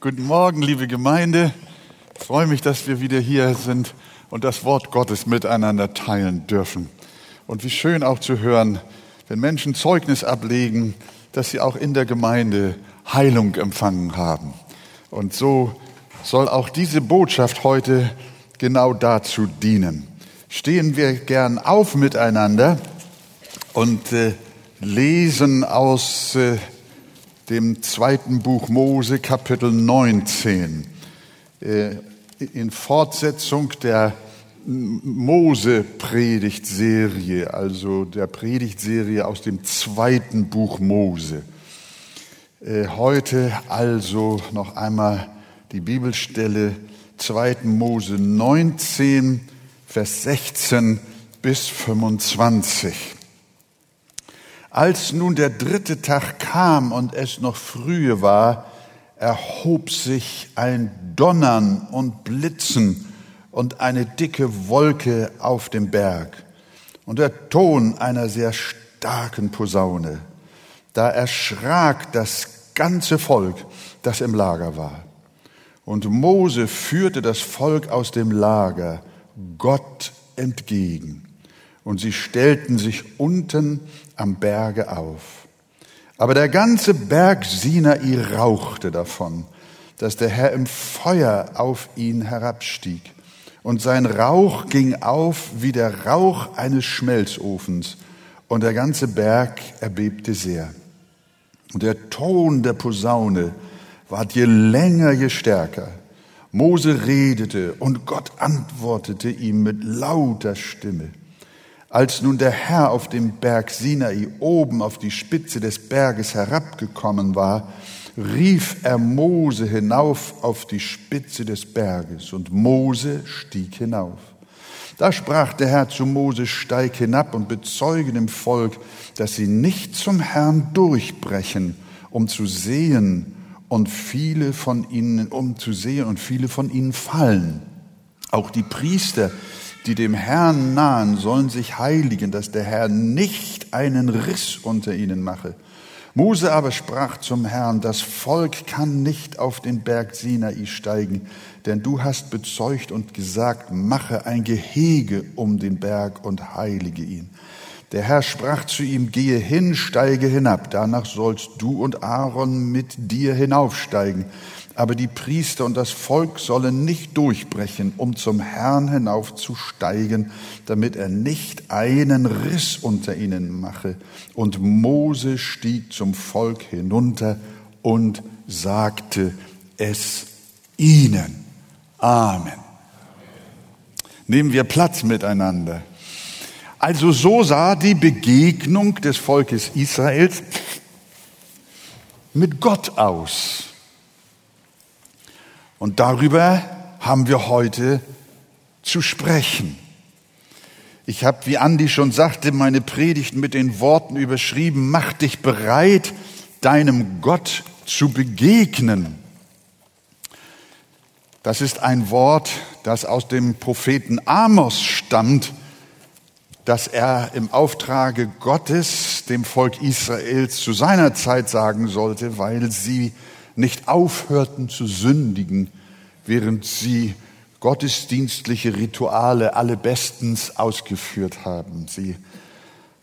Guten Morgen, liebe Gemeinde. Ich freue mich, dass wir wieder hier sind und das Wort Gottes miteinander teilen dürfen. Und wie schön auch zu hören, wenn Menschen Zeugnis ablegen, dass sie auch in der Gemeinde Heilung empfangen haben. Und so soll auch diese Botschaft heute genau dazu dienen. Stehen wir gern auf miteinander und äh, lesen aus äh, dem zweiten Buch Mose, Kapitel 19. Äh, in Fortsetzung der Mose-Predigtserie, also der Predigtserie aus dem zweiten Buch Mose. Äh, heute also noch einmal die Bibelstelle 2. Mose 19, Vers 16 bis 25. Als nun der dritte Tag kam und es noch frühe war, erhob sich ein Donnern und Blitzen und eine dicke Wolke auf dem Berg und der Ton einer sehr starken Posaune. Da erschrak das ganze Volk, das im Lager war. Und Mose führte das Volk aus dem Lager Gott entgegen. Und sie stellten sich unten am Berge auf. Aber der ganze Berg Sinai rauchte davon, dass der Herr im Feuer auf ihn herabstieg. Und sein Rauch ging auf wie der Rauch eines Schmelzofens, und der ganze Berg erbebte sehr. Und der Ton der Posaune ward je länger, je stärker. Mose redete und Gott antwortete ihm mit lauter Stimme. Als nun der Herr auf dem Berg Sinai oben auf die Spitze des Berges herabgekommen war, rief er Mose hinauf auf die Spitze des Berges und Mose stieg hinauf. Da sprach der Herr zu Mose, steig hinab und bezeuge dem Volk, dass sie nicht zum Herrn durchbrechen, um zu sehen und viele von ihnen, um zu sehen und viele von ihnen fallen. Auch die Priester, die dem Herrn nahen, sollen sich heiligen, dass der Herr nicht einen Riss unter ihnen mache. Mose aber sprach zum Herrn, das Volk kann nicht auf den Berg Sinai steigen, denn du hast bezeugt und gesagt, mache ein Gehege um den Berg und heilige ihn. Der Herr sprach zu ihm, gehe hin, steige hinab, danach sollst du und Aaron mit dir hinaufsteigen aber die Priester und das Volk sollen nicht durchbrechen, um zum Herrn hinaufzusteigen, damit er nicht einen Riss unter ihnen mache. Und Mose stieg zum Volk hinunter und sagte es ihnen. Amen. Nehmen wir Platz miteinander. Also so sah die Begegnung des Volkes Israels mit Gott aus. Und darüber haben wir heute zu sprechen. Ich habe, wie Andi schon sagte, meine Predigt mit den Worten überschrieben, mach dich bereit, deinem Gott zu begegnen. Das ist ein Wort, das aus dem Propheten Amos stammt, das er im Auftrage Gottes dem Volk Israels zu seiner Zeit sagen sollte, weil sie nicht aufhörten zu sündigen, während sie gottesdienstliche Rituale alle bestens ausgeführt haben. Sie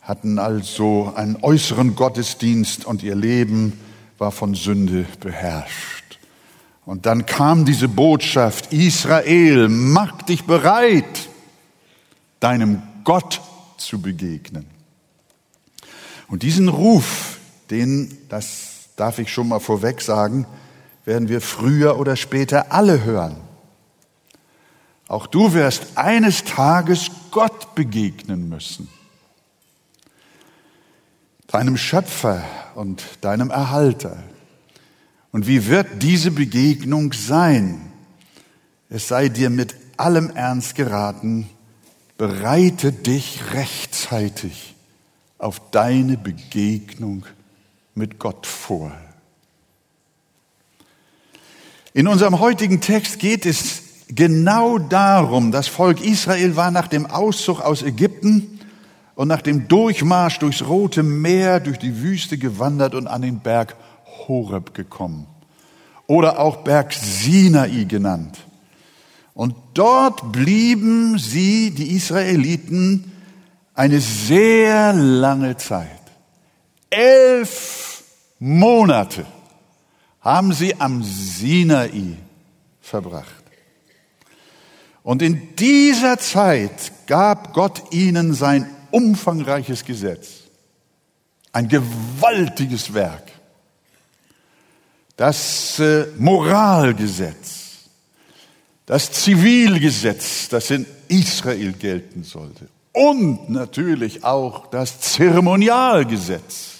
hatten also einen äußeren Gottesdienst und ihr Leben war von Sünde beherrscht. Und dann kam diese Botschaft, Israel, mach dich bereit, deinem Gott zu begegnen. Und diesen Ruf, den, das darf ich schon mal vorweg sagen, werden wir früher oder später alle hören. Auch du wirst eines Tages Gott begegnen müssen, deinem Schöpfer und deinem Erhalter. Und wie wird diese Begegnung sein? Es sei dir mit allem Ernst geraten, bereite dich rechtzeitig auf deine Begegnung mit Gott vor. In unserem heutigen Text geht es genau darum, das Volk Israel war nach dem Auszug aus Ägypten und nach dem Durchmarsch durchs Rote Meer, durch die Wüste gewandert und an den Berg Horeb gekommen. oder auch Berg Sinai genannt. Und dort blieben sie, die Israeliten, eine sehr lange Zeit. Elf Monate haben sie am Sinai verbracht. Und in dieser Zeit gab Gott ihnen sein umfangreiches Gesetz. Ein gewaltiges Werk. Das äh, Moralgesetz, das Zivilgesetz, das in Israel gelten sollte. Und natürlich auch das Zeremonialgesetz,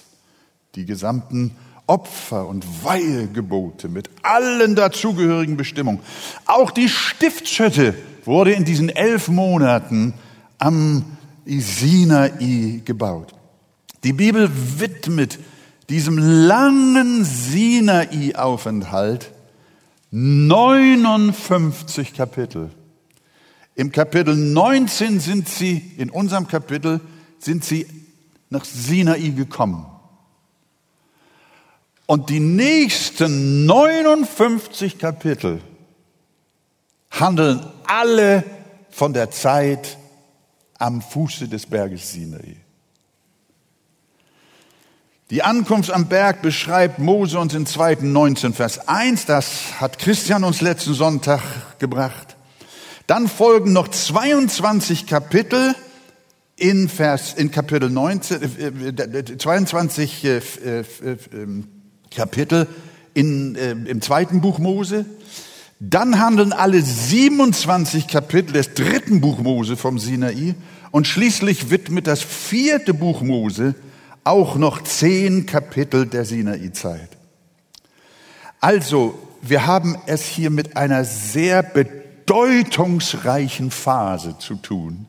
die gesamten Opfer und Weihegebote mit allen dazugehörigen Bestimmungen. Auch die Stiftshütte wurde in diesen elf Monaten am Sinai gebaut. Die Bibel widmet diesem langen Sinai-Aufenthalt 59 Kapitel. Im Kapitel 19 sind sie, in unserem Kapitel, sind sie nach Sinai gekommen. Und die nächsten 59 Kapitel handeln alle von der Zeit am Fuße des Berges Sinai. Die Ankunft am Berg beschreibt Mose uns in 2. 19, Vers 1. Das hat Christian uns letzten Sonntag gebracht. Dann folgen noch 22 Kapitel in Vers, in Kapitel 19, äh, 22 äh, äh, äh, Kapitel in, äh, im zweiten Buch Mose. Dann handeln alle 27 Kapitel des dritten Buch Mose vom Sinai und schließlich widmet das vierte Buch Mose auch noch zehn Kapitel der Sinai-Zeit. Also, wir haben es hier mit einer sehr bedeutungsreichen Phase zu tun,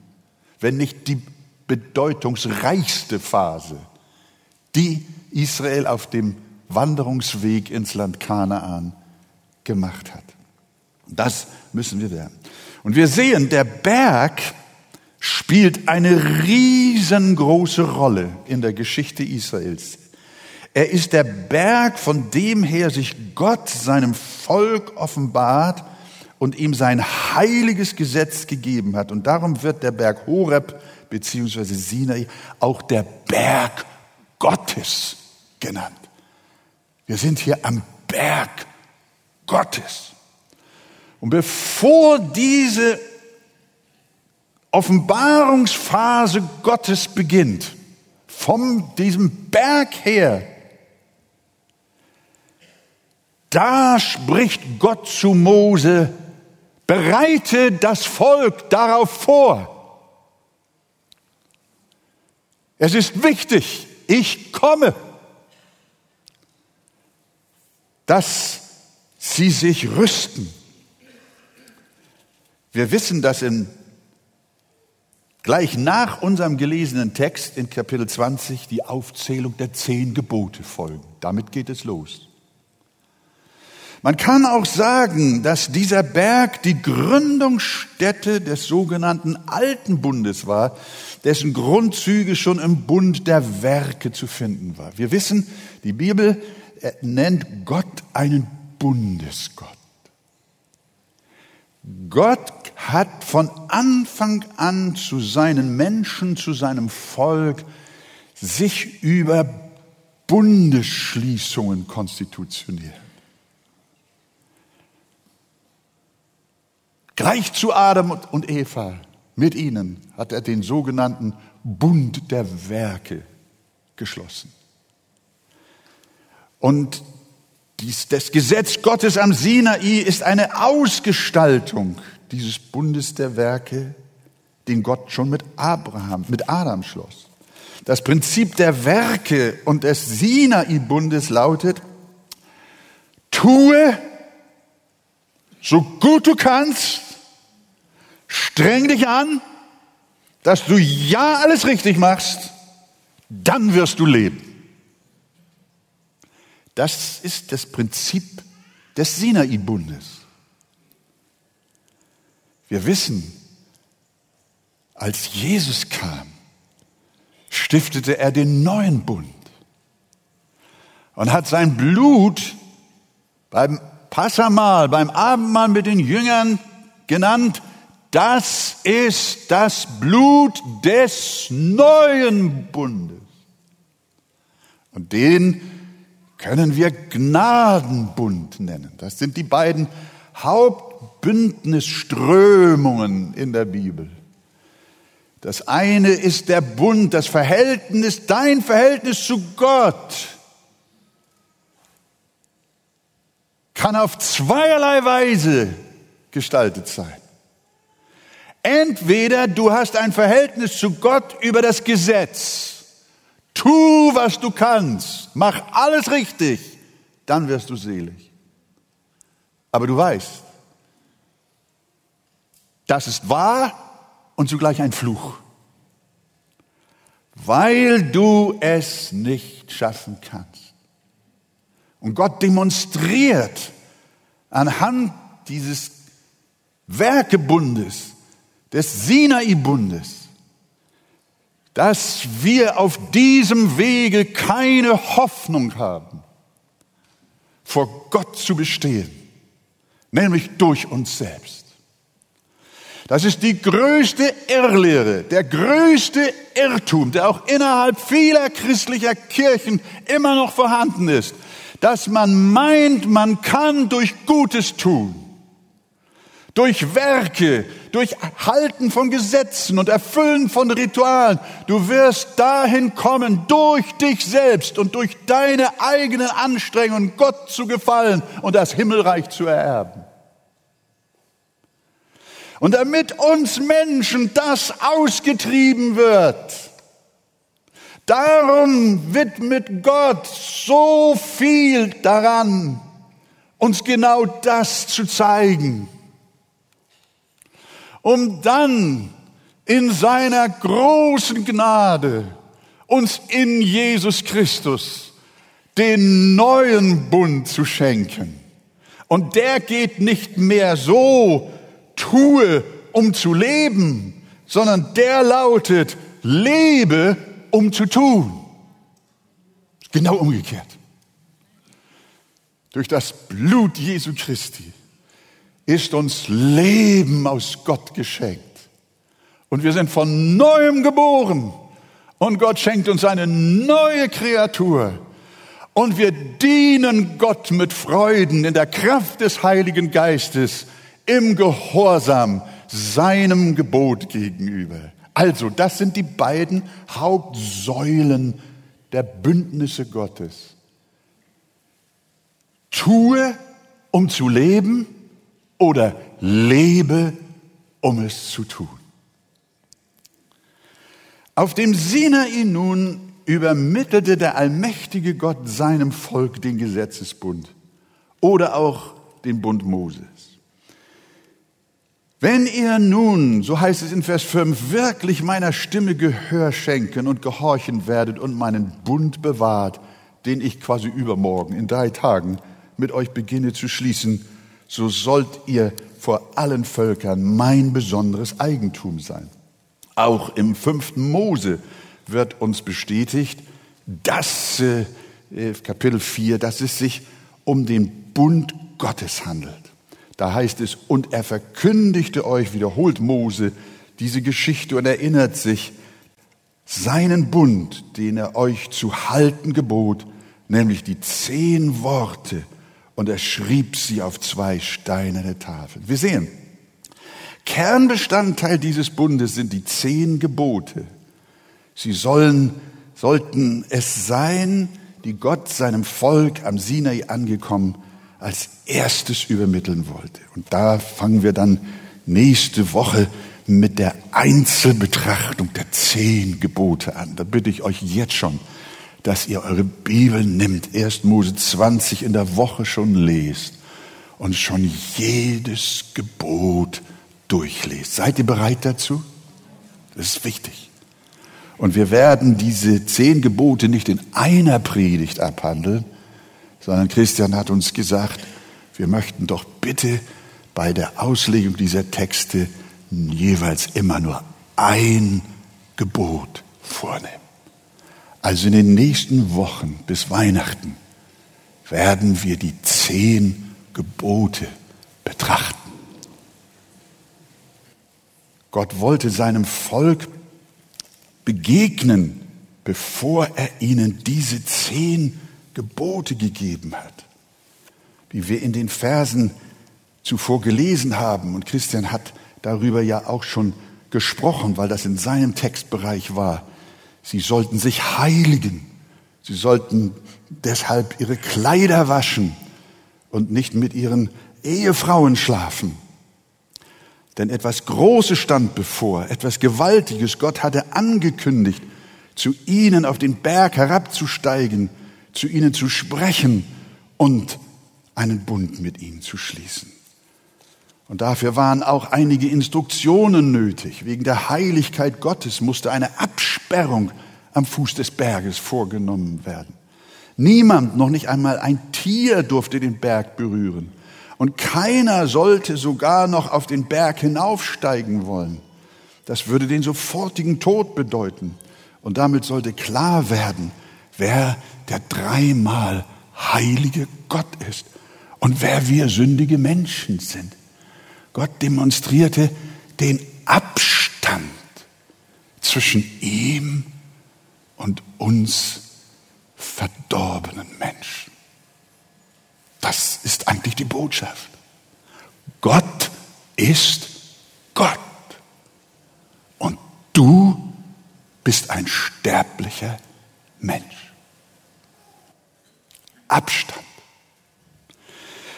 wenn nicht die bedeutungsreichste Phase, die Israel auf dem Wanderungsweg ins Land Kanaan gemacht hat. Das müssen wir lernen. Und wir sehen, der Berg spielt eine riesengroße Rolle in der Geschichte Israels. Er ist der Berg, von dem her sich Gott seinem Volk offenbart und ihm sein heiliges Gesetz gegeben hat. Und darum wird der Berg Horeb beziehungsweise Sinai auch der Berg Gottes genannt. Wir sind hier am Berg Gottes. Und bevor diese Offenbarungsphase Gottes beginnt, von diesem Berg her, da spricht Gott zu Mose, bereite das Volk darauf vor. Es ist wichtig, ich komme dass sie sich rüsten. Wir wissen, dass in, gleich nach unserem gelesenen Text in Kapitel 20 die Aufzählung der zehn Gebote folgen. Damit geht es los. Man kann auch sagen, dass dieser Berg die Gründungsstätte des sogenannten Alten Bundes war, dessen Grundzüge schon im Bund der Werke zu finden war. Wir wissen, die Bibel nennt Gott einen Bundesgott. Gott hat von Anfang an zu seinen Menschen, zu seinem Volk sich über Bundesschließungen konstitutioniert. Gleich zu Adam und Eva, mit ihnen hat er den sogenannten Bund der Werke geschlossen. Und dies, das Gesetz Gottes am Sinai ist eine Ausgestaltung dieses Bundes der Werke, den Gott schon mit Abraham, mit Adam schloss. Das Prinzip der Werke und des Sinai-Bundes lautet, tue so gut du kannst, streng dich an, dass du ja alles richtig machst, dann wirst du leben. Das ist das Prinzip des Sinai-Bundes. Wir wissen, als Jesus kam, stiftete er den neuen Bund und hat sein Blut beim Passamal, beim Abendmahl mit den Jüngern genannt, das ist das Blut des neuen Bundes. Und den können wir Gnadenbund nennen. Das sind die beiden Hauptbündnisströmungen in der Bibel. Das eine ist der Bund, das Verhältnis, dein Verhältnis zu Gott kann auf zweierlei Weise gestaltet sein. Entweder du hast ein Verhältnis zu Gott über das Gesetz. Tu, was du kannst. Mach alles richtig. Dann wirst du selig. Aber du weißt, das ist wahr und zugleich ein Fluch. Weil du es nicht schaffen kannst. Und Gott demonstriert anhand dieses Werkebundes, des Sinai-Bundes, dass wir auf diesem Wege keine Hoffnung haben, vor Gott zu bestehen, nämlich durch uns selbst. Das ist die größte Irrlehre, der größte Irrtum, der auch innerhalb vieler christlicher Kirchen immer noch vorhanden ist, dass man meint, man kann durch Gutes tun, durch Werke, durch Halten von Gesetzen und Erfüllen von Ritualen. Du wirst dahin kommen, durch dich selbst und durch deine eigenen Anstrengungen Gott zu gefallen und das Himmelreich zu ererben. Und damit uns Menschen das ausgetrieben wird, darum widmet Gott so viel daran, uns genau das zu zeigen, um dann in seiner großen Gnade uns in Jesus Christus den neuen Bund zu schenken. Und der geht nicht mehr so, tue, um zu leben, sondern der lautet, lebe, um zu tun. Genau umgekehrt. Durch das Blut Jesu Christi ist uns Leben aus Gott geschenkt. Und wir sind von neuem geboren. Und Gott schenkt uns eine neue Kreatur. Und wir dienen Gott mit Freuden in der Kraft des Heiligen Geistes im Gehorsam seinem Gebot gegenüber. Also, das sind die beiden Hauptsäulen der Bündnisse Gottes. Tue, um zu leben oder lebe, um es zu tun. Auf dem Sinai nun übermittelte der allmächtige Gott seinem Volk den Gesetzesbund oder auch den Bund Moses. Wenn ihr nun, so heißt es in Vers 5, wirklich meiner Stimme Gehör schenken und gehorchen werdet und meinen Bund bewahrt, den ich quasi übermorgen in drei Tagen mit euch beginne zu schließen, so sollt ihr vor allen Völkern mein besonderes Eigentum sein. Auch im fünften Mose wird uns bestätigt, dass, äh, Kapitel 4, dass es sich um den Bund Gottes handelt. Da heißt es, und er verkündigte euch, wiederholt Mose diese Geschichte und erinnert sich, seinen Bund, den er euch zu halten gebot, nämlich die zehn Worte, und er schrieb sie auf zwei steinerne Tafeln. Wir sehen, Kernbestandteil dieses Bundes sind die zehn Gebote. Sie sollen, sollten es sein, die Gott seinem Volk am Sinai angekommen als erstes übermitteln wollte. Und da fangen wir dann nächste Woche mit der Einzelbetrachtung der zehn Gebote an. Da bitte ich euch jetzt schon, dass ihr eure Bibel nimmt, 1. Mose 20 in der Woche schon lest und schon jedes Gebot durchlest. Seid ihr bereit dazu? Das ist wichtig. Und wir werden diese zehn Gebote nicht in einer Predigt abhandeln, sondern Christian hat uns gesagt, wir möchten doch bitte bei der Auslegung dieser Texte jeweils immer nur ein Gebot vornehmen. Also in den nächsten Wochen bis Weihnachten werden wir die zehn Gebote betrachten. Gott wollte seinem Volk begegnen, bevor er ihnen diese zehn Gebote gegeben hat. Wie wir in den Versen zuvor gelesen haben, und Christian hat darüber ja auch schon gesprochen, weil das in seinem Textbereich war. Sie sollten sich heiligen. Sie sollten deshalb ihre Kleider waschen und nicht mit ihren Ehefrauen schlafen. Denn etwas Großes stand bevor, etwas Gewaltiges. Gott hatte angekündigt, zu ihnen auf den Berg herabzusteigen, zu ihnen zu sprechen und einen Bund mit ihnen zu schließen. Und dafür waren auch einige Instruktionen nötig. Wegen der Heiligkeit Gottes musste eine Absperrung am Fuß des Berges vorgenommen werden. Niemand, noch nicht einmal ein Tier durfte den Berg berühren. Und keiner sollte sogar noch auf den Berg hinaufsteigen wollen. Das würde den sofortigen Tod bedeuten. Und damit sollte klar werden, wer der dreimal heilige Gott ist und wer wir sündige Menschen sind. Gott demonstrierte den Abstand zwischen ihm und uns verdorbenen Menschen. Das ist eigentlich die Botschaft. Gott ist Gott. Und du bist ein sterblicher Mensch. Abstand.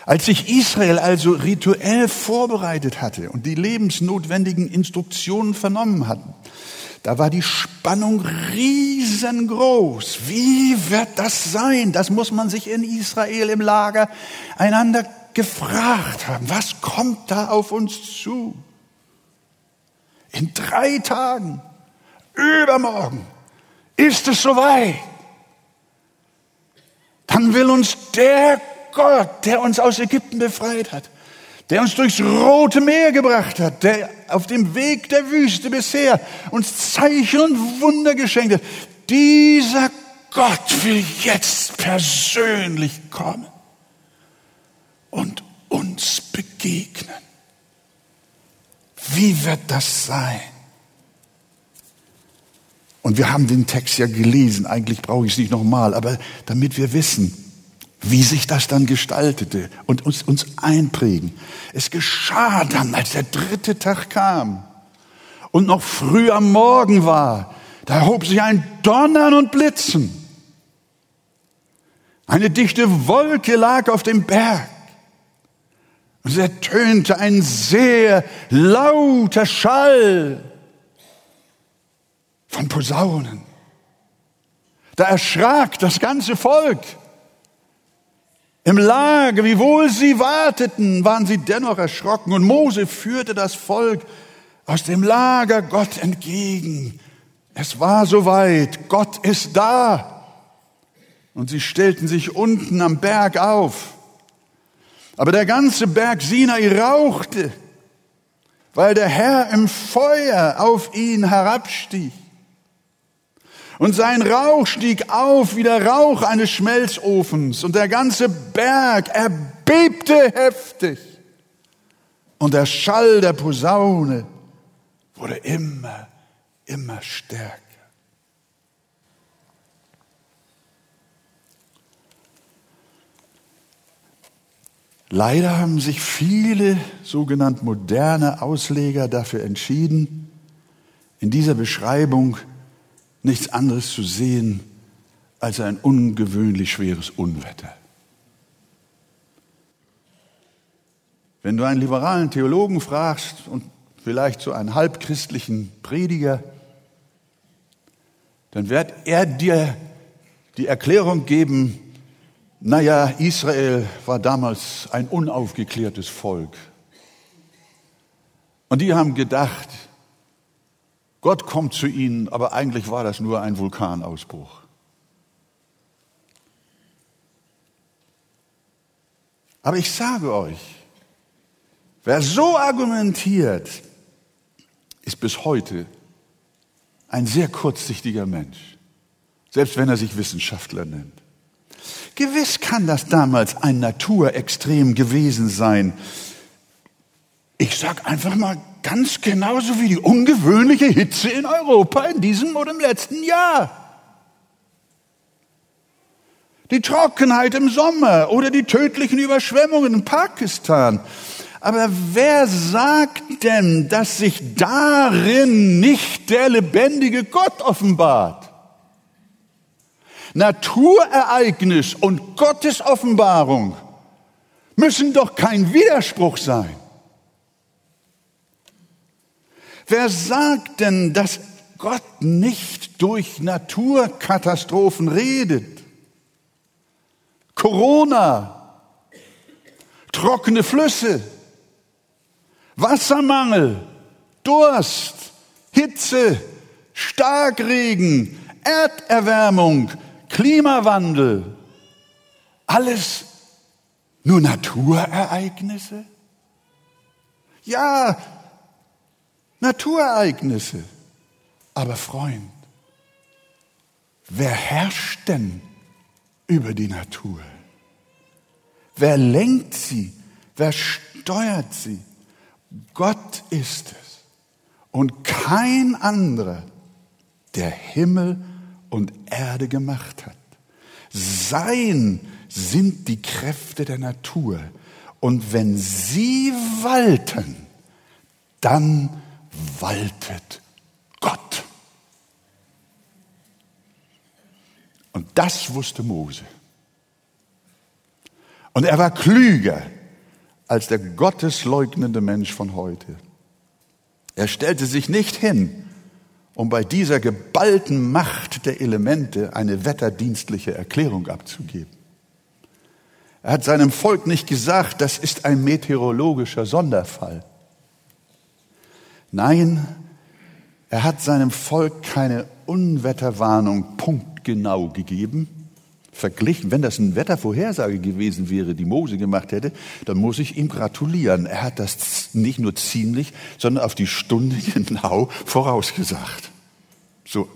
Als sich Israel also rituell vorbereitet hatte und die lebensnotwendigen Instruktionen vernommen hatten, da war die Spannung riesengroß. Wie wird das sein? Das muss man sich in Israel im Lager einander gefragt haben. Was kommt da auf uns zu? In drei Tagen, übermorgen, ist es soweit. Dann will uns der Gott, der uns aus Ägypten befreit hat, der uns durchs Rote Meer gebracht hat, der auf dem Weg der Wüste bisher uns Zeichen und Wunder geschenkt hat. Dieser Gott will jetzt persönlich kommen und uns begegnen. Wie wird das sein? Und wir haben den Text ja gelesen, eigentlich brauche ich es nicht nochmal, aber damit wir wissen, wie sich das dann gestaltete und uns, uns einprägen. Es geschah dann, als der dritte Tag kam und noch früh am Morgen war, da hob sich ein Donnern und Blitzen. Eine dichte Wolke lag auf dem Berg. Und es ertönte ein sehr lauter Schall von Posaunen. Da erschrak das ganze Volk. Im Lager, wiewohl sie warteten, waren sie dennoch erschrocken. Und Mose führte das Volk aus dem Lager Gott entgegen. Es war soweit, Gott ist da. Und sie stellten sich unten am Berg auf. Aber der ganze Berg Sinai rauchte, weil der Herr im Feuer auf ihn herabstieg. Und sein Rauch stieg auf wie der Rauch eines Schmelzofens und der ganze Berg erbebte heftig. Und der Schall der Posaune wurde immer, immer stärker. Leider haben sich viele sogenannt moderne Ausleger dafür entschieden, in dieser Beschreibung nichts anderes zu sehen als ein ungewöhnlich schweres Unwetter. Wenn du einen liberalen Theologen fragst und vielleicht so einen halbchristlichen Prediger, dann wird er dir die Erklärung geben, naja, Israel war damals ein unaufgeklärtes Volk. Und die haben gedacht, Gott kommt zu ihnen, aber eigentlich war das nur ein Vulkanausbruch. Aber ich sage euch, wer so argumentiert, ist bis heute ein sehr kurzsichtiger Mensch, selbst wenn er sich Wissenschaftler nennt. Gewiss kann das damals ein Naturextrem gewesen sein. Ich sag einfach mal ganz genauso wie die ungewöhnliche Hitze in Europa in diesem oder im letzten Jahr. Die Trockenheit im Sommer oder die tödlichen Überschwemmungen in Pakistan. Aber wer sagt denn, dass sich darin nicht der lebendige Gott offenbart? Naturereignis und Gottes Offenbarung müssen doch kein Widerspruch sein. Wer sagt denn, dass Gott nicht durch Naturkatastrophen redet? Corona, trockene Flüsse, Wassermangel, Durst, Hitze, Starkregen, Erderwärmung, Klimawandel, alles nur Naturereignisse? Ja, Naturereignisse. Aber Freund, wer herrscht denn über die Natur? Wer lenkt sie? Wer steuert sie? Gott ist es und kein anderer, der Himmel und Erde gemacht hat. Sein sind die Kräfte der Natur. Und wenn sie walten, dann waltet Gott. Und das wusste Mose. Und er war klüger als der gottesleugnende Mensch von heute. Er stellte sich nicht hin, um bei dieser geballten Macht der Elemente eine wetterdienstliche Erklärung abzugeben. Er hat seinem Volk nicht gesagt, das ist ein meteorologischer Sonderfall. Nein, er hat seinem Volk keine Unwetterwarnung punktgenau gegeben, verglichen. Wenn das eine Wettervorhersage gewesen wäre, die Mose gemacht hätte, dann muss ich ihm gratulieren. Er hat das nicht nur ziemlich, sondern auf die Stunde genau vorausgesagt. So.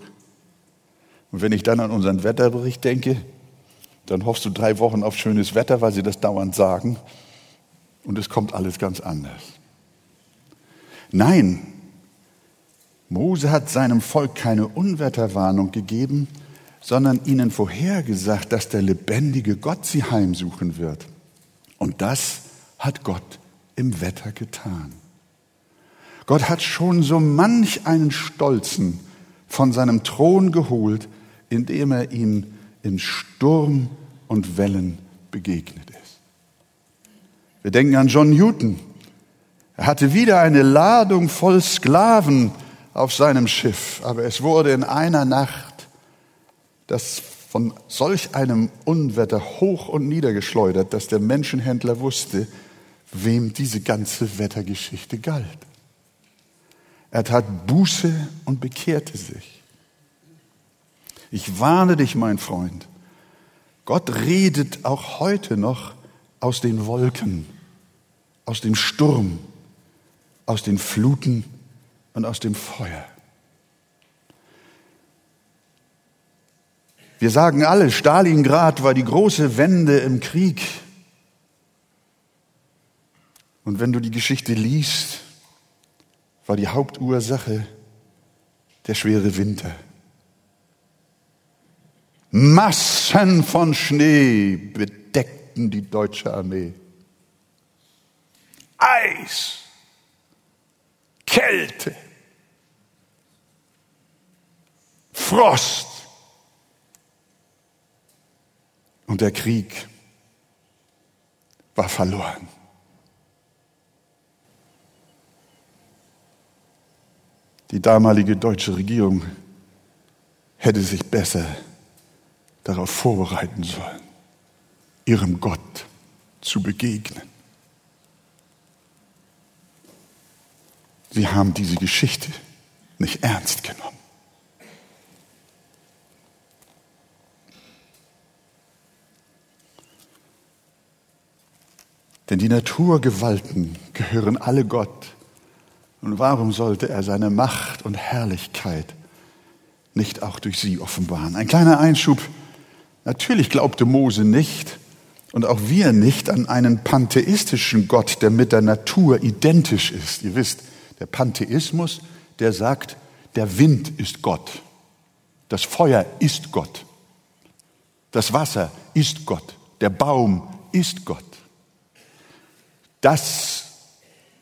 Und wenn ich dann an unseren Wetterbericht denke, dann hoffst du drei Wochen auf schönes Wetter, weil sie das dauernd sagen. Und es kommt alles ganz anders. Nein, Mose hat seinem Volk keine Unwetterwarnung gegeben, sondern ihnen vorhergesagt, dass der lebendige Gott sie heimsuchen wird. Und das hat Gott im Wetter getan. Gott hat schon so manch einen Stolzen von seinem Thron geholt, indem er ihm in Sturm und Wellen begegnet ist. Wir denken an John Newton, er hatte wieder eine Ladung voll Sklaven auf seinem Schiff, aber es wurde in einer Nacht das von solch einem Unwetter hoch und niedergeschleudert, dass der Menschenhändler wusste, wem diese ganze Wettergeschichte galt. Er tat Buße und bekehrte sich. Ich warne dich, mein Freund. Gott redet auch heute noch aus den Wolken, aus dem Sturm, aus den Fluten und aus dem Feuer. Wir sagen alle, Stalingrad war die große Wende im Krieg. Und wenn du die Geschichte liest, war die Hauptursache der schwere Winter. Massen von Schnee bedeckten die deutsche Armee. Eis Kälte, Frost und der Krieg war verloren. Die damalige deutsche Regierung hätte sich besser darauf vorbereiten sollen, ihrem Gott zu begegnen. Sie haben diese Geschichte nicht ernst genommen. Denn die Naturgewalten gehören alle Gott. Und warum sollte er seine Macht und Herrlichkeit nicht auch durch sie offenbaren? Ein kleiner Einschub Natürlich glaubte Mose nicht und auch wir nicht an einen pantheistischen Gott, der mit der Natur identisch ist. Ihr wisst, der Pantheismus, der sagt, der Wind ist Gott, das Feuer ist Gott, das Wasser ist Gott, der Baum ist Gott. Das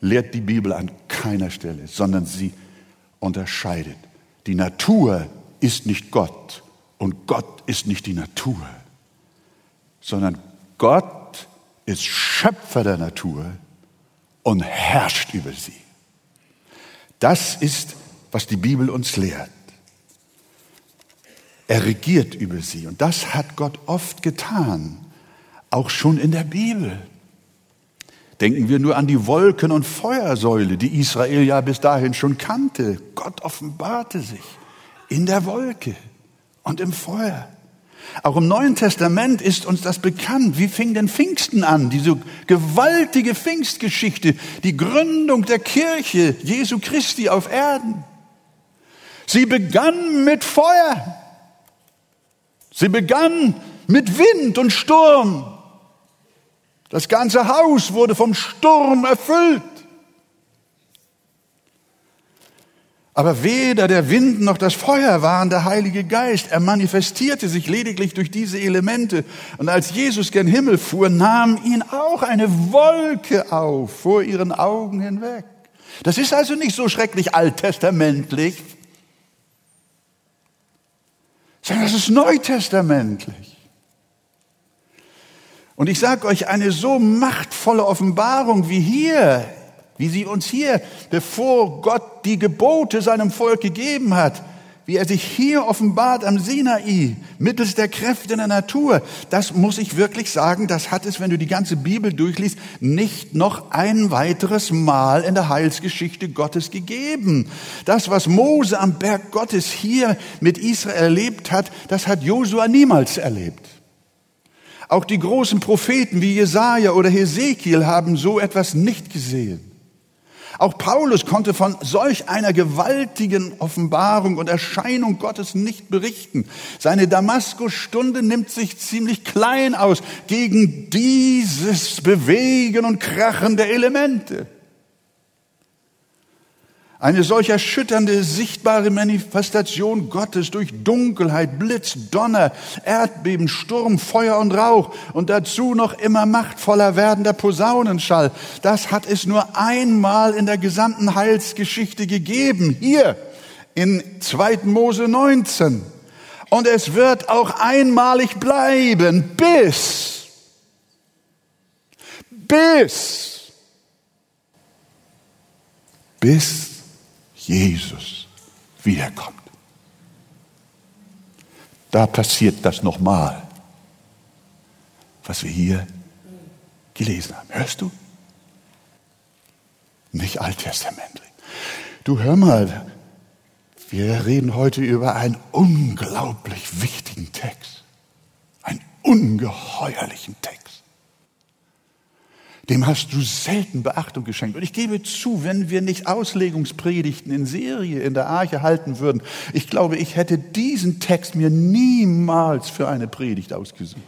lehrt die Bibel an keiner Stelle, sondern sie unterscheidet. Die Natur ist nicht Gott und Gott ist nicht die Natur, sondern Gott ist Schöpfer der Natur und herrscht über sie. Das ist, was die Bibel uns lehrt. Er regiert über sie und das hat Gott oft getan, auch schon in der Bibel. Denken wir nur an die Wolken- und Feuersäule, die Israel ja bis dahin schon kannte. Gott offenbarte sich in der Wolke und im Feuer. Auch im Neuen Testament ist uns das bekannt. Wie fing denn Pfingsten an? Diese gewaltige Pfingstgeschichte, die Gründung der Kirche Jesu Christi auf Erden. Sie begann mit Feuer. Sie begann mit Wind und Sturm. Das ganze Haus wurde vom Sturm erfüllt. Aber weder der Wind noch das Feuer waren der Heilige Geist. Er manifestierte sich lediglich durch diese Elemente. Und als Jesus gen Himmel fuhr, nahm ihn auch eine Wolke auf vor ihren Augen hinweg. Das ist also nicht so schrecklich alttestamentlich, sondern das ist neutestamentlich. Und ich sage euch, eine so machtvolle Offenbarung wie hier, wie sie uns hier, bevor Gott die Gebote seinem Volk gegeben hat, wie er sich hier offenbart am Sinai, mittels der Kräfte der Natur, das muss ich wirklich sagen, das hat es, wenn du die ganze Bibel durchliest, nicht noch ein weiteres Mal in der Heilsgeschichte Gottes gegeben. Das, was Mose am Berg Gottes hier mit Israel erlebt hat, das hat Josua niemals erlebt. Auch die großen Propheten wie Jesaja oder Hesekiel haben so etwas nicht gesehen. Auch Paulus konnte von solch einer gewaltigen Offenbarung und Erscheinung Gottes nicht berichten. Seine Damaskusstunde nimmt sich ziemlich klein aus gegen dieses Bewegen und Krachen der Elemente. Eine solch erschütternde, sichtbare Manifestation Gottes durch Dunkelheit, Blitz, Donner, Erdbeben, Sturm, Feuer und Rauch und dazu noch immer machtvoller werdender Posaunenschall. Das hat es nur einmal in der gesamten Heilsgeschichte gegeben. Hier in 2. Mose 19. Und es wird auch einmalig bleiben, bis, bis, bis Jesus wiederkommt. Da passiert das nochmal, was wir hier gelesen haben. Hörst du? Nicht alttestamentlich. Du hör mal, wir reden heute über einen unglaublich wichtigen Text. Einen ungeheuerlichen Text dem hast du selten Beachtung geschenkt. Und ich gebe zu, wenn wir nicht Auslegungspredigten in Serie in der Arche halten würden, ich glaube, ich hätte diesen Text mir niemals für eine Predigt ausgesucht.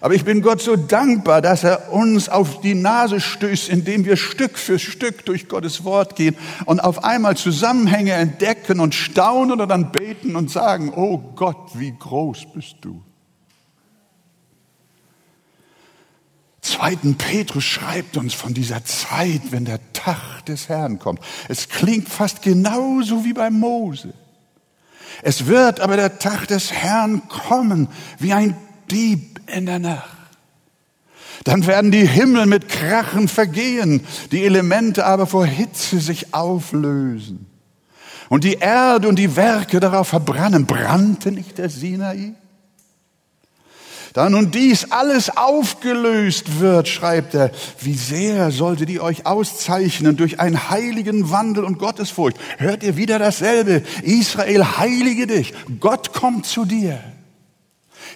Aber ich bin Gott so dankbar, dass er uns auf die Nase stößt, indem wir Stück für Stück durch Gottes Wort gehen und auf einmal Zusammenhänge entdecken und staunen oder dann beten und sagen, oh Gott, wie groß bist du. Zweiten Petrus schreibt uns von dieser Zeit, wenn der Tag des Herrn kommt. Es klingt fast genauso wie bei Mose. Es wird aber der Tag des Herrn kommen wie ein Dieb in der Nacht. Dann werden die Himmel mit Krachen vergehen, die Elemente aber vor Hitze sich auflösen. Und die Erde und die Werke darauf verbrennen. Brannte nicht der Sinai? Da nun dies alles aufgelöst wird, schreibt er, wie sehr solltet ihr euch auszeichnen durch einen heiligen Wandel und Gottesfurcht. Hört ihr wieder dasselbe? Israel, heilige dich. Gott kommt zu dir.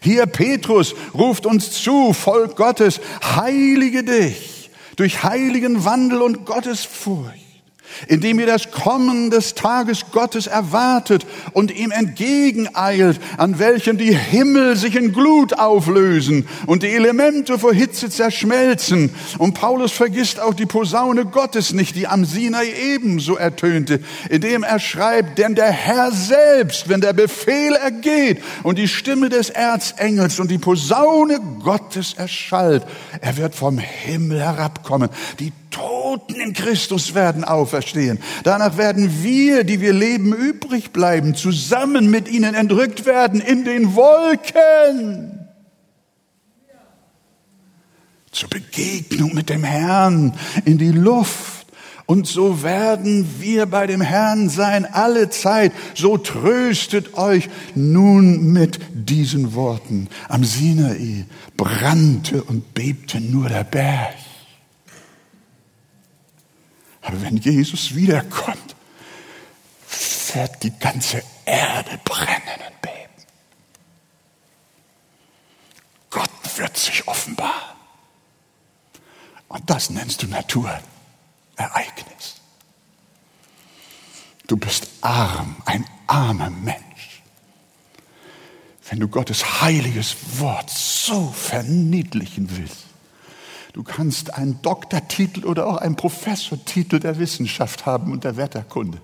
Hier Petrus ruft uns zu, Volk Gottes, heilige dich durch heiligen Wandel und Gottesfurcht. Indem ihr das Kommen des Tages Gottes erwartet und ihm entgegeneilt, an welchem die Himmel sich in Glut auflösen und die Elemente vor Hitze zerschmelzen. Und Paulus vergisst auch die Posaune Gottes nicht, die am Sinai ebenso ertönte, indem er schreibt, denn der Herr selbst, wenn der Befehl ergeht und die Stimme des Erzengels und die Posaune Gottes erschallt, er wird vom Himmel herabkommen. Die Toten in Christus werden auferstehen. Danach werden wir, die wir leben, übrig bleiben, zusammen mit ihnen entrückt werden in den Wolken. Zur Begegnung mit dem Herrn in die Luft. Und so werden wir bei dem Herrn sein alle Zeit. So tröstet euch nun mit diesen Worten. Am Sinai brannte und bebte nur der Berg. Aber wenn Jesus wiederkommt, wird die ganze Erde brennen und beben. Gott wird sich offenbaren. Und das nennst du Naturereignis. Du bist arm, ein armer Mensch. Wenn du Gottes heiliges Wort so verniedlichen willst, Du kannst einen Doktortitel oder auch einen Professortitel der Wissenschaft haben und der Wetterkunde.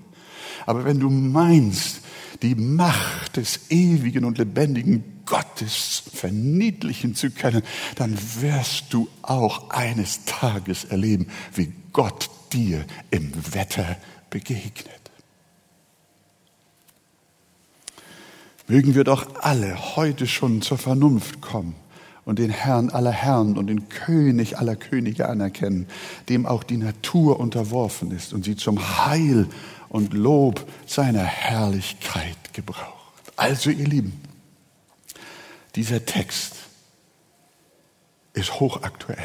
Aber wenn du meinst, die Macht des ewigen und lebendigen Gottes verniedlichen zu können, dann wirst du auch eines Tages erleben, wie Gott dir im Wetter begegnet. Mögen wir doch alle heute schon zur Vernunft kommen und den Herrn aller Herren und den König aller Könige anerkennen, dem auch die Natur unterworfen ist und sie zum Heil und Lob seiner Herrlichkeit gebraucht. Also ihr Lieben, dieser Text ist hochaktuell.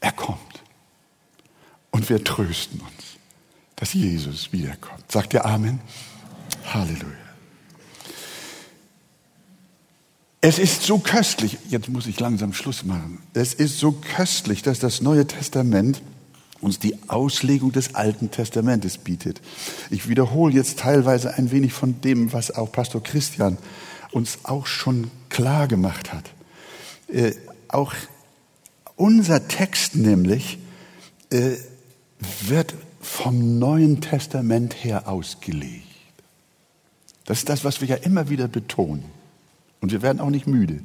Er kommt und wir trösten uns, dass Jesus wiederkommt. Sagt ihr Amen? Halleluja. Es ist so köstlich, jetzt muss ich langsam Schluss machen, es ist so köstlich, dass das Neue Testament uns die Auslegung des Alten Testamentes bietet. Ich wiederhole jetzt teilweise ein wenig von dem, was auch Pastor Christian uns auch schon klar gemacht hat. Äh, auch unser Text nämlich äh, wird vom Neuen Testament her ausgelegt. Das ist das, was wir ja immer wieder betonen. Und wir werden auch nicht müde.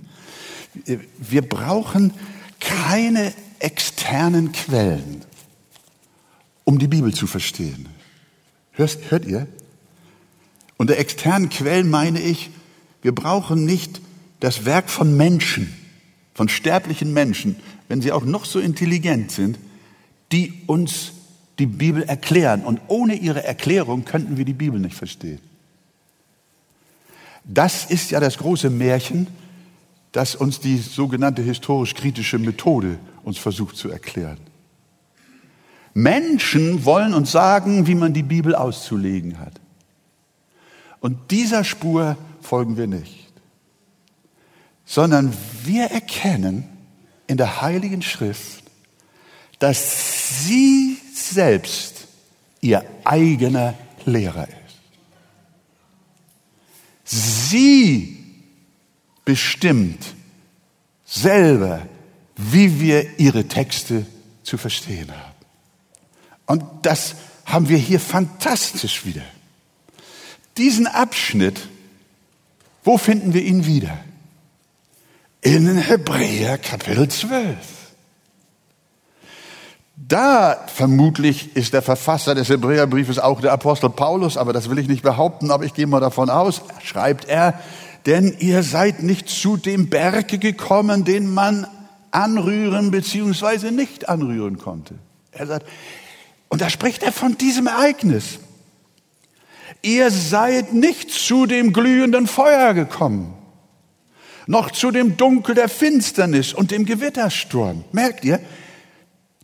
Wir brauchen keine externen Quellen, um die Bibel zu verstehen. Hörst, hört ihr? Unter externen Quellen meine ich, wir brauchen nicht das Werk von Menschen, von sterblichen Menschen, wenn sie auch noch so intelligent sind, die uns die Bibel erklären. Und ohne ihre Erklärung könnten wir die Bibel nicht verstehen. Das ist ja das große Märchen, das uns die sogenannte historisch-kritische Methode uns versucht zu erklären. Menschen wollen uns sagen, wie man die Bibel auszulegen hat. Und dieser Spur folgen wir nicht, sondern wir erkennen in der Heiligen Schrift, dass sie selbst ihr eigener Lehrer ist. Sie bestimmt selber, wie wir ihre Texte zu verstehen haben. Und das haben wir hier fantastisch wieder. Diesen Abschnitt, wo finden wir ihn wieder? In Hebräer Kapitel 12. Da vermutlich ist der Verfasser des Hebräerbriefes auch der Apostel Paulus, aber das will ich nicht behaupten, aber ich gehe mal davon aus, schreibt er, denn ihr seid nicht zu dem Berge gekommen, den man anrühren beziehungsweise nicht anrühren konnte. Er sagt, und da spricht er von diesem Ereignis. Ihr seid nicht zu dem glühenden Feuer gekommen, noch zu dem Dunkel der Finsternis und dem Gewittersturm. Merkt ihr?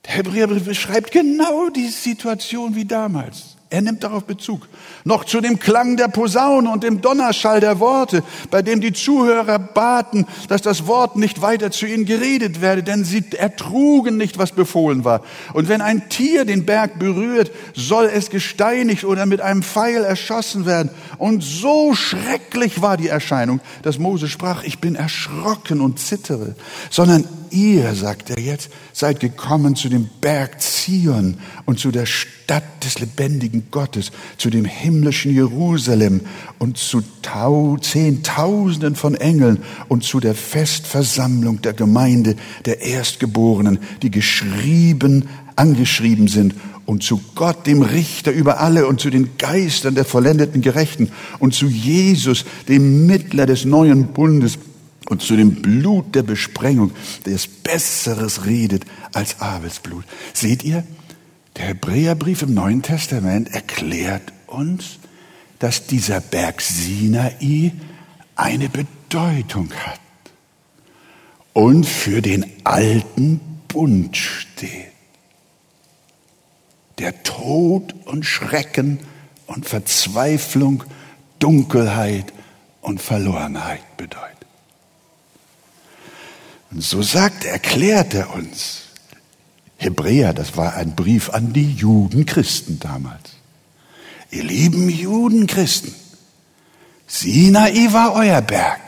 Der Hebräerbrief beschreibt genau die Situation wie damals. Er nimmt darauf Bezug. Noch zu dem Klang der Posaune und dem Donnerschall der Worte, bei dem die Zuhörer baten, dass das Wort nicht weiter zu ihnen geredet werde, denn sie ertrugen nicht, was befohlen war. Und wenn ein Tier den Berg berührt, soll es gesteinigt oder mit einem Pfeil erschossen werden. Und so schrecklich war die Erscheinung, dass Mose sprach, ich bin erschrocken und zittere, sondern ihr, sagt er jetzt, seid gekommen zu dem Berg Zion und zu der Stadt des lebendigen Gottes, zu dem himmlischen Jerusalem und zu Tau Zehntausenden von Engeln und zu der Festversammlung der Gemeinde der Erstgeborenen, die geschrieben, angeschrieben sind und zu Gott, dem Richter über alle und zu den Geistern der vollendeten Gerechten und zu Jesus, dem Mittler des neuen Bundes und zu dem Blut der Besprengung, das Besseres redet als Abels Blut. Seht ihr, der Hebräerbrief im Neuen Testament erklärt uns, dass dieser Berg Sinai eine Bedeutung hat und für den alten Bund steht, der Tod und Schrecken und Verzweiflung, Dunkelheit und Verlorenheit bedeutet. Und so sagt, erklärt er uns. Hebräer, das war ein Brief an die Judenchristen damals. Ihr lieben Judenchristen, Sinai war euer Berg.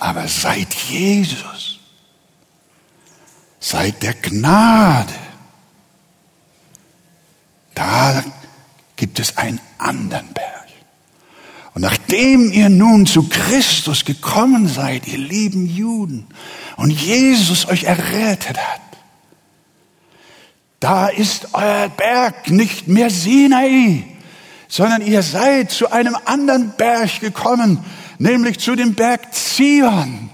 Aber seit Jesus, seit der Gnade, da gibt es einen anderen Berg. Und nachdem ihr nun zu Christus gekommen seid, ihr lieben Juden, und Jesus euch errettet hat, da ist euer Berg nicht mehr Sinai, sondern ihr seid zu einem anderen Berg gekommen, nämlich zu dem Berg Zion.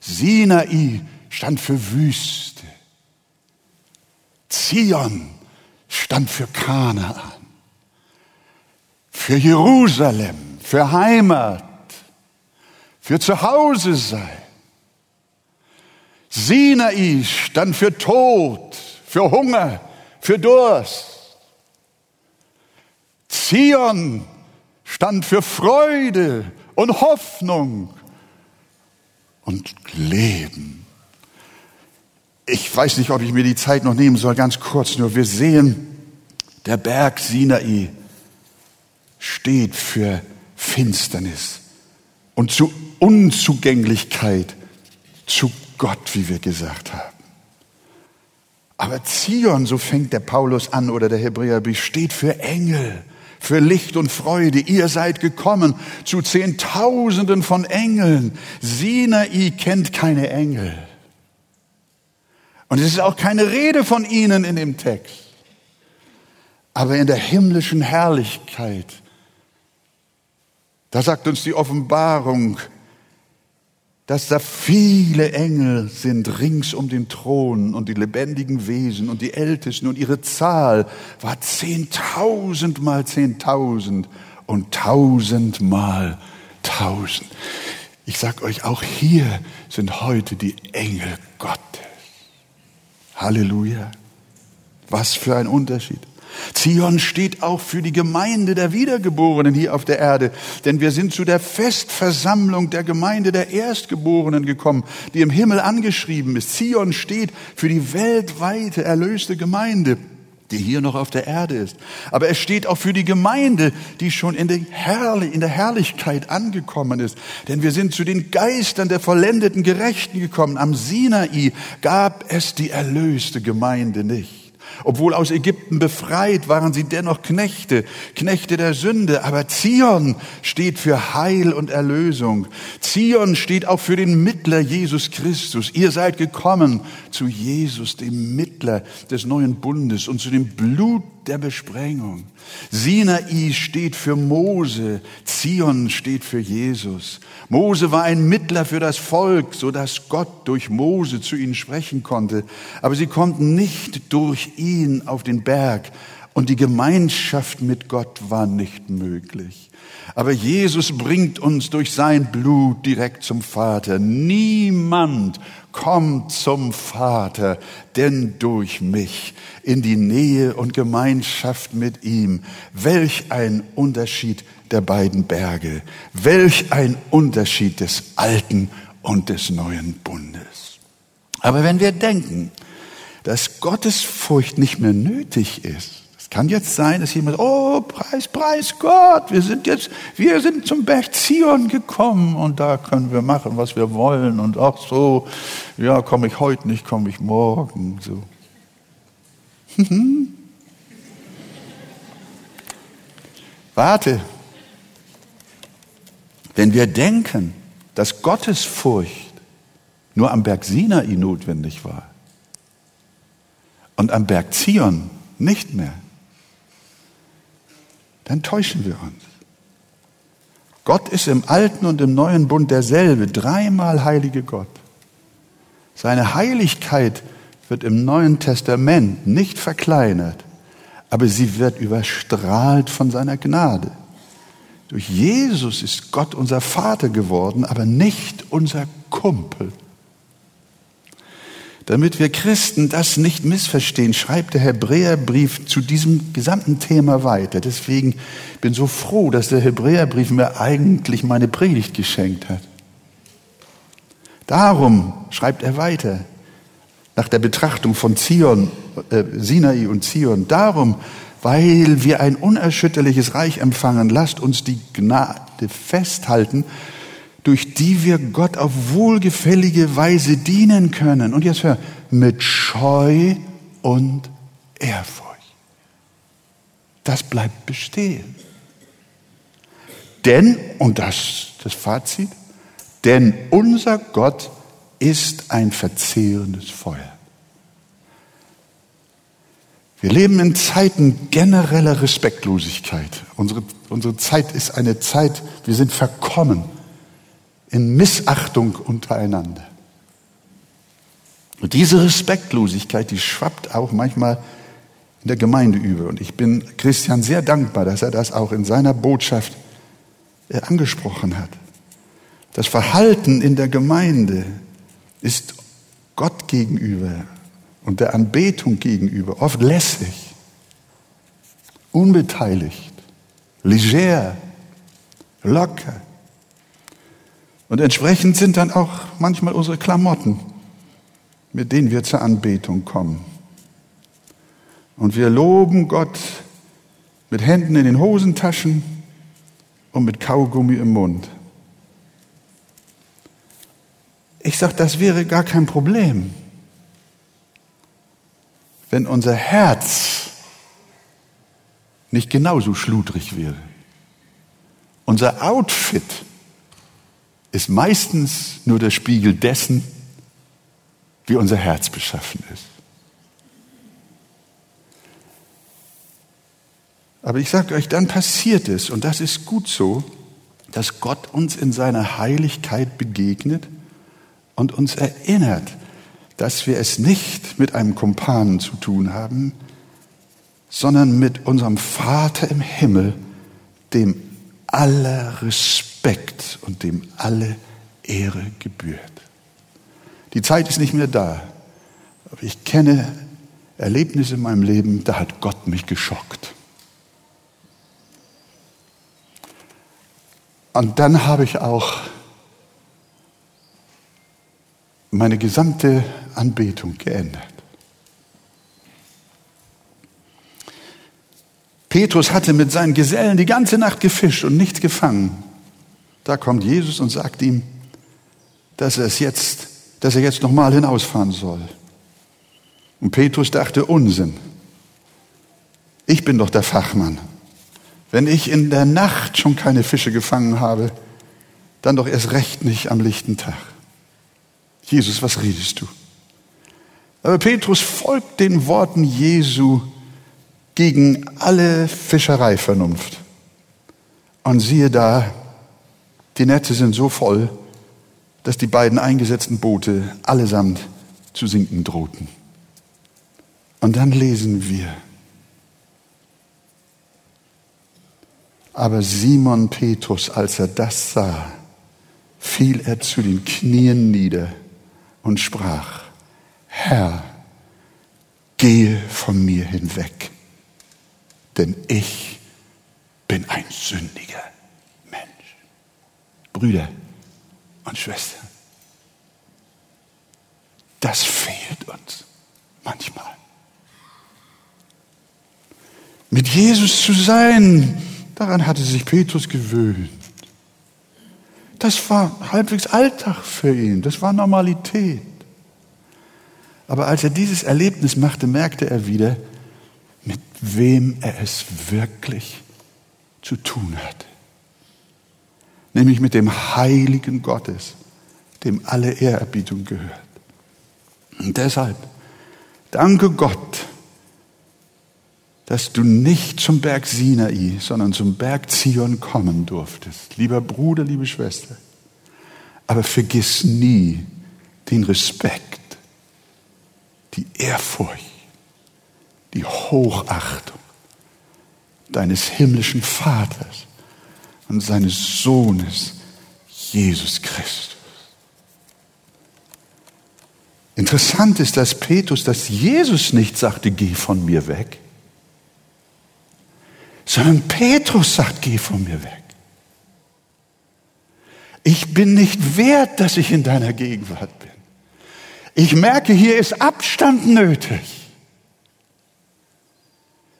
Sinai stand für Wüste. Zion stand für Kanaan für Jerusalem, für Heimat, für Zuhause sein. Sinai stand für Tod, für Hunger, für Durst. Zion stand für Freude und Hoffnung und Leben. Ich weiß nicht, ob ich mir die Zeit noch nehmen soll, ganz kurz nur. Wir sehen, der Berg Sinai steht für Finsternis und zu Unzugänglichkeit zu Gott, wie wir gesagt haben. Aber Zion, so fängt der Paulus an oder der Hebräerbrief, steht für Engel, für Licht und Freude. Ihr seid gekommen zu Zehntausenden von Engeln. Sinai kennt keine Engel. Und es ist auch keine Rede von ihnen in dem Text. Aber in der himmlischen Herrlichkeit da sagt uns die Offenbarung, dass da viele Engel sind rings um den Thron und die lebendigen Wesen und die Ältesten und ihre Zahl war zehntausend mal zehntausend und tausend mal tausend. Ich sag euch, auch hier sind heute die Engel Gottes. Halleluja. Was für ein Unterschied. Zion steht auch für die Gemeinde der Wiedergeborenen hier auf der Erde, denn wir sind zu der Festversammlung der Gemeinde der Erstgeborenen gekommen, die im Himmel angeschrieben ist. Zion steht für die weltweite erlöste Gemeinde die hier noch auf der Erde ist. Aber es steht auch für die Gemeinde, die schon in der, in der Herrlichkeit angekommen ist. Denn wir sind zu den Geistern der vollendeten Gerechten gekommen. Am Sinai gab es die erlöste Gemeinde nicht. Obwohl aus Ägypten befreit, waren sie dennoch Knechte, Knechte der Sünde. Aber Zion steht für Heil und Erlösung. Zion steht auch für den Mittler Jesus Christus. Ihr seid gekommen zu Jesus, dem Mittler des neuen Bundes und zu dem Blut der Besprengung. Sinai steht für Mose, Zion steht für Jesus. Mose war ein Mittler für das Volk, so dass Gott durch Mose zu ihnen sprechen konnte. Aber sie konnten nicht durch ihn auf den Berg und die Gemeinschaft mit Gott war nicht möglich. Aber Jesus bringt uns durch sein Blut direkt zum Vater. Niemand kommt zum Vater, denn durch mich in die Nähe und Gemeinschaft mit ihm. Welch ein Unterschied der beiden Berge. Welch ein Unterschied des alten und des neuen Bundes. Aber wenn wir denken, dass Gottes Furcht nicht mehr nötig ist, kann jetzt sein, dass jemand, oh, preis, preis Gott, wir sind jetzt, wir sind zum Berg Zion gekommen und da können wir machen, was wir wollen und auch so, ja, komme ich heute nicht, komme ich morgen, so. Warte. Wenn wir denken, dass Gottes Furcht nur am Berg Sinai notwendig war und am Berg Zion nicht mehr, dann täuschen wir uns. Gott ist im alten und im neuen Bund derselbe, dreimal heilige Gott. Seine Heiligkeit wird im Neuen Testament nicht verkleinert, aber sie wird überstrahlt von seiner Gnade. Durch Jesus ist Gott unser Vater geworden, aber nicht unser Kumpel. Damit wir Christen das nicht missverstehen, schreibt der Hebräerbrief zu diesem gesamten Thema weiter. Deswegen bin ich so froh, dass der Hebräerbrief mir eigentlich meine Predigt geschenkt hat. Darum schreibt er weiter, nach der Betrachtung von Zion, äh, Sinai und Zion, darum, weil wir ein unerschütterliches Reich empfangen, lasst uns die Gnade festhalten, durch die wir Gott auf wohlgefällige Weise dienen können. Und jetzt hör, mit Scheu und Ehrfurcht. Das bleibt bestehen. Denn, und das das Fazit, denn unser Gott ist ein verzehrendes Feuer. Wir leben in Zeiten genereller Respektlosigkeit. Unsere, unsere Zeit ist eine Zeit, wir sind verkommen in Missachtung untereinander. Und diese Respektlosigkeit, die schwappt auch manchmal in der Gemeinde über. Und ich bin Christian sehr dankbar, dass er das auch in seiner Botschaft äh, angesprochen hat. Das Verhalten in der Gemeinde ist Gott gegenüber und der Anbetung gegenüber oft lässig, unbeteiligt, leger, locker. Und entsprechend sind dann auch manchmal unsere Klamotten, mit denen wir zur Anbetung kommen. Und wir loben Gott mit Händen in den Hosentaschen und mit Kaugummi im Mund. Ich sage, das wäre gar kein Problem, wenn unser Herz nicht genauso schludrig wäre. Unser Outfit ist meistens nur der Spiegel dessen, wie unser Herz beschaffen ist. Aber ich sage euch, dann passiert es, und das ist gut so, dass Gott uns in seiner Heiligkeit begegnet und uns erinnert, dass wir es nicht mit einem Kumpanen zu tun haben, sondern mit unserem Vater im Himmel, dem aller Respekt und dem alle Ehre gebührt. Die Zeit ist nicht mehr da. Aber ich kenne Erlebnisse in meinem Leben, da hat Gott mich geschockt. Und dann habe ich auch meine gesamte Anbetung geändert. Petrus hatte mit seinen Gesellen die ganze Nacht gefischt und nichts gefangen. Da kommt Jesus und sagt ihm, dass er es jetzt, dass er jetzt nochmal hinausfahren soll. Und Petrus dachte, Unsinn. Ich bin doch der Fachmann. Wenn ich in der Nacht schon keine Fische gefangen habe, dann doch erst recht nicht am lichten Tag. Jesus, was redest du? Aber Petrus folgt den Worten Jesu gegen alle Fischereivernunft. Und siehe da, die Netze sind so voll, dass die beiden eingesetzten Boote allesamt zu sinken drohten. Und dann lesen wir, Aber Simon Petrus, als er das sah, fiel er zu den Knien nieder und sprach, Herr, gehe von mir hinweg, denn ich bin ein sündiger. Brüder und Schwestern, das fehlt uns manchmal. Mit Jesus zu sein, daran hatte sich Petrus gewöhnt. Das war halbwegs Alltag für ihn, das war Normalität. Aber als er dieses Erlebnis machte, merkte er wieder, mit wem er es wirklich zu tun hat. Nämlich mit dem Heiligen Gottes, dem alle Ehrerbietung gehört. Und deshalb danke Gott, dass du nicht zum Berg Sinai, sondern zum Berg Zion kommen durftest. Lieber Bruder, liebe Schwester. Aber vergiss nie den Respekt, die Ehrfurcht, die Hochachtung deines himmlischen Vaters und seines Sohnes Jesus Christus. Interessant ist, dass Petrus, dass Jesus nicht sagte, geh von mir weg, sondern Petrus sagt, geh von mir weg. Ich bin nicht wert, dass ich in deiner Gegenwart bin. Ich merke, hier ist Abstand nötig.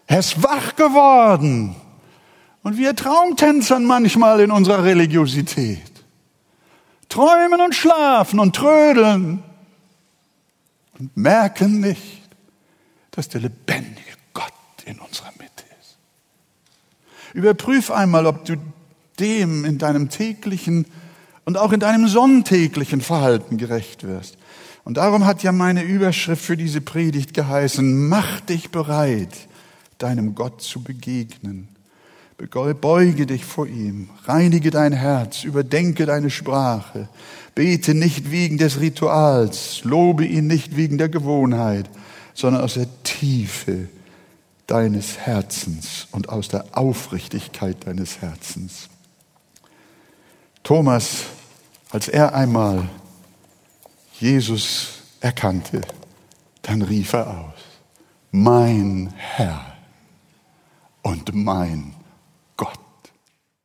Er ist wach geworden. Und wir Traumtänzern manchmal in unserer Religiosität. Träumen und schlafen und trödeln und merken nicht, dass der lebendige Gott in unserer Mitte ist. Überprüf einmal, ob du dem in deinem täglichen und auch in deinem sonntäglichen Verhalten gerecht wirst. Und darum hat ja meine Überschrift für diese Predigt geheißen, mach dich bereit, deinem Gott zu begegnen. Beuge dich vor ihm, reinige dein Herz, überdenke deine Sprache, bete nicht wegen des Rituals, lobe ihn nicht wegen der Gewohnheit, sondern aus der Tiefe deines Herzens und aus der Aufrichtigkeit deines Herzens. Thomas, als er einmal Jesus erkannte, dann rief er aus, mein Herr und mein